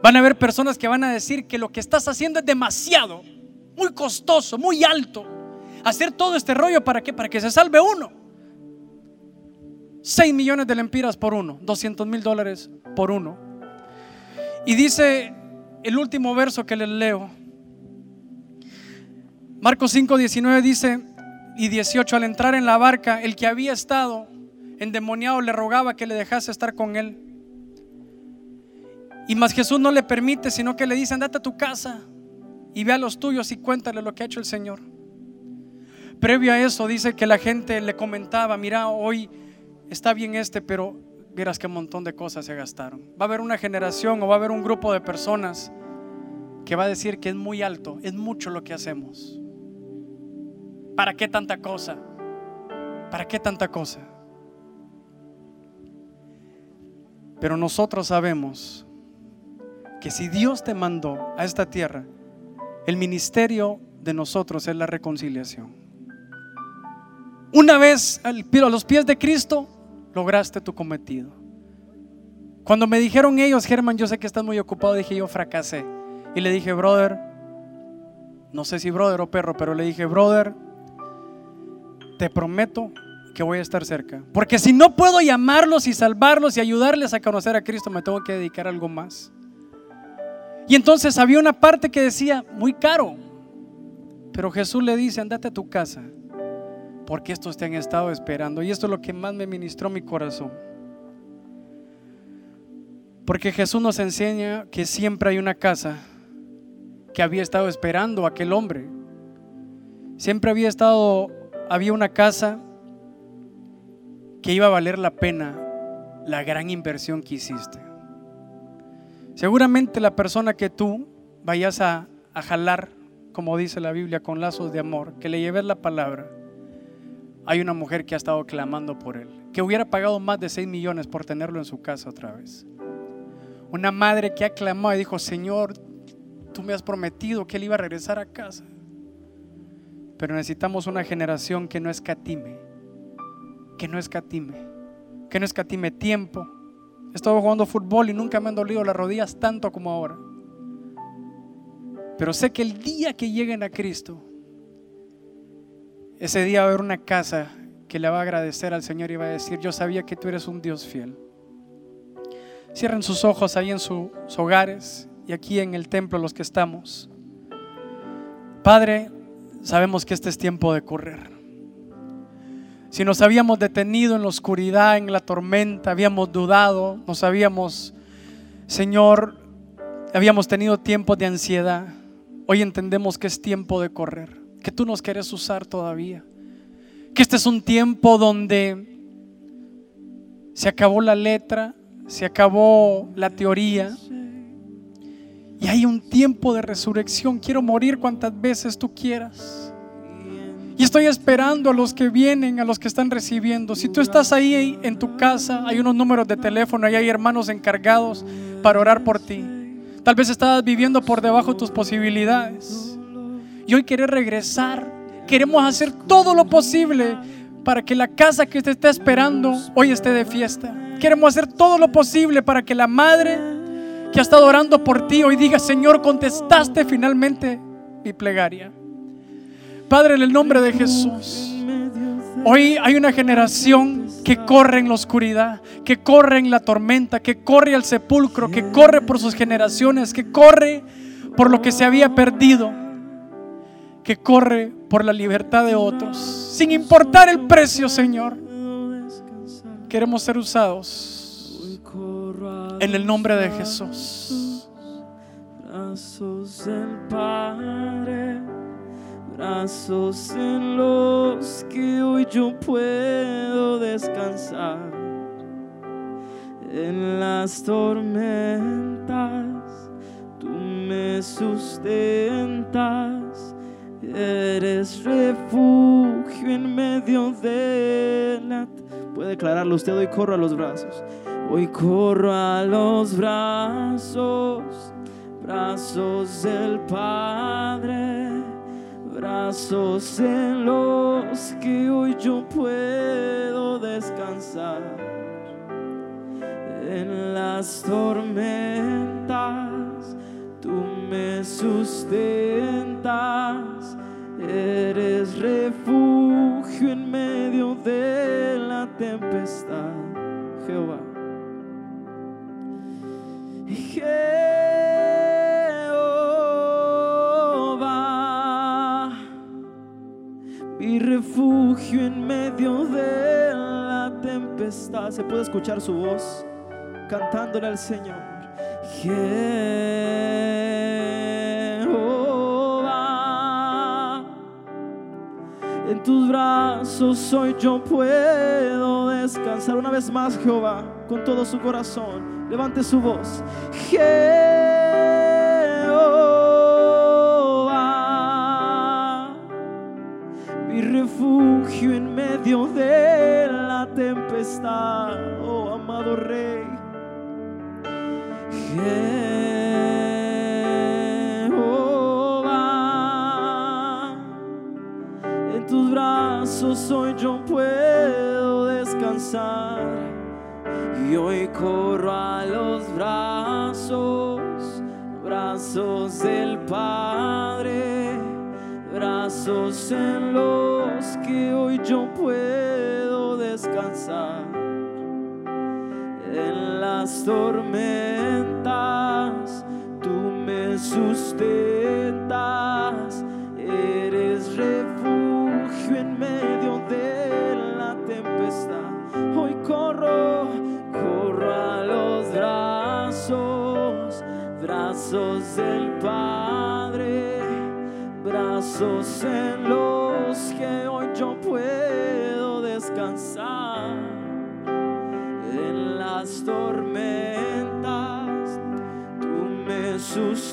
A: Van a haber personas que van a decir que lo que estás haciendo es demasiado, muy costoso, muy alto. Hacer todo este rollo para qué? Para que se salve uno. 6 millones de lempiras por uno, 200 mil dólares por uno. Y dice el último verso que les leo. Marcos 5, 19 dice, y 18, al entrar en la barca, el que había estado endemoniado le rogaba que le dejase estar con él. Y más Jesús no le permite, sino que le dice, andate a tu casa y ve a los tuyos y cuéntale lo que ha hecho el Señor. Previo a eso dice que la gente le comentaba, mira, hoy está bien este, pero Vieras qué montón de cosas se gastaron. Va a haber una generación o va a haber un grupo de personas que va a decir que es muy alto, es mucho lo que hacemos. ¿Para qué tanta cosa? ¿Para qué tanta cosa? Pero nosotros sabemos que si Dios te mandó a esta tierra, el ministerio de nosotros es la reconciliación. Una vez a los pies de Cristo, lograste tu cometido. Cuando me dijeron ellos, Germán, yo sé que estás muy ocupado, dije yo fracasé. Y le dije, brother, no sé si brother o perro, pero le dije, brother, te prometo que voy a estar cerca. Porque si no puedo llamarlos y salvarlos y ayudarles a conocer a Cristo, me tengo que dedicar a algo más. Y entonces había una parte que decía, muy caro. Pero Jesús le dice, andate a tu casa porque estos te han estado esperando. Y esto es lo que más me ministró mi corazón. Porque Jesús nos enseña que siempre hay una casa que había estado esperando a aquel hombre. Siempre había estado, había una casa que iba a valer la pena la gran inversión que hiciste. Seguramente la persona que tú vayas a, jalar, como dice la Biblia, con lazos de amor, que le lleves la palabra, hay una mujer que ha estado clamando por él, que hubiera pagado más de 6 millones por tenerlo en su casa otra vez. Una madre que ha clamado y dijo, Señor, tú me has prometido que él iba a regresar a casa. Pero necesitamos una generación que no escatime, que no escatime, que no escatime tiempo. He estado jugando fútbol y nunca me han dolido las rodillas tanto como ahora. Pero sé que el día que lleguen a Cristo, ese día va a haber una casa que le va a agradecer al Señor y va a decir, yo sabía que tú eres un Dios fiel. Cierren sus ojos ahí en sus hogares y aquí en el templo los que estamos. Padre, sabemos que este es tiempo de correr. Si nos habíamos detenido en la oscuridad, en la tormenta, habíamos dudado, nos habíamos, Señor, habíamos tenido tiempos de ansiedad. Hoy entendemos que es tiempo de correr, que tú nos quieres usar todavía. Que este es un tiempo donde se acabó la letra, se acabó la teoría. Y hay un tiempo de resurrección. Quiero morir cuantas veces tú quieras. Y estoy esperando a los que vienen, a los que están recibiendo. Si tú estás ahí en tu casa, hay unos números de teléfono y hay hermanos encargados para orar por ti. Tal vez estabas viviendo por debajo de tus posibilidades. Y hoy quieres regresar. Queremos hacer todo lo posible para que la casa que te está esperando hoy esté de fiesta. Queremos hacer todo lo posible para que la madre que ha estado orando por ti hoy diga, Señor, contestaste finalmente mi plegaria. Padre, en el nombre de Jesús, hoy hay una generación que corre en la oscuridad, que corre en la tormenta, que corre al sepulcro, que corre por sus generaciones, que corre por lo que se había perdido, que corre por la libertad de otros, sin importar el precio, Señor. Queremos ser usados en el nombre de Jesús.
B: Brazos del Padre brazos en los que hoy yo puedo descansar. En las tormentas tú me sustentas, eres refugio en medio de la... Puede declararlo usted, hoy corro a los brazos, hoy corro a los brazos, brazos del Padre brazos en los que hoy yo puedo descansar. En las tormentas tú me sustentas, eres refugio en medio de la tempestad, Jehová. Mi refugio en medio de la tempestad. Se puede escuchar su voz cantándole al Señor. Jehová, en tus brazos hoy yo puedo descansar. Una vez más, Jehová, con todo su corazón, levante su voz. refugio en medio de la tempestad, oh amado Rey. Y hoy corro a los brazos, brazos del Padre, brazos en los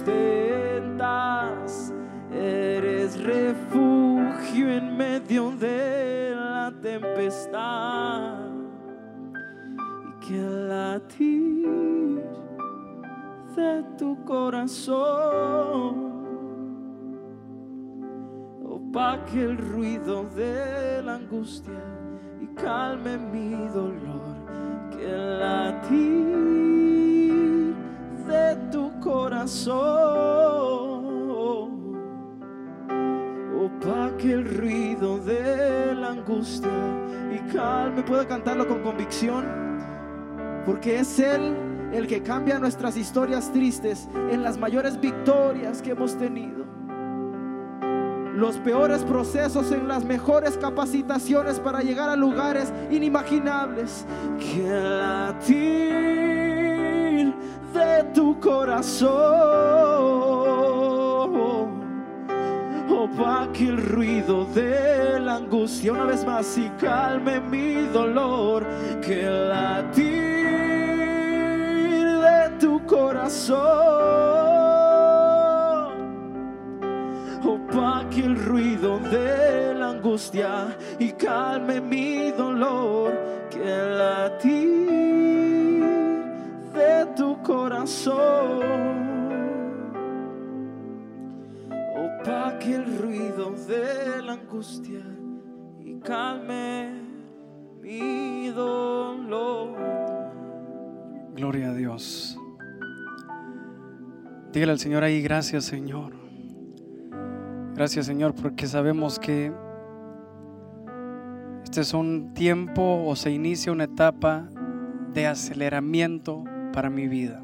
B: sustentas, eres refugio en medio de la tempestad. Y que latir de tu corazón que el ruido de la angustia y calme mi dolor, que el latir de tu corazón que el ruido de la angustia y calme. Puedo cantarlo con convicción, porque es Él el que cambia nuestras historias tristes en las mayores victorias que hemos tenido. Los peores procesos en las mejores capacitaciones para llegar a lugares inimaginables. Que latir tu corazón opaque el ruido de la angustia una vez más y calme mi dolor. Que latir de tu corazón opaque el ruido de la angustia y calme mi dolor. Que latir opaque el ruido de la angustia y calme mi dolor.
A: Gloria a Dios. Dígale al Señor ahí, gracias Señor. Gracias Señor porque sabemos que este es un tiempo o se inicia una etapa de aceleramiento para mi vida.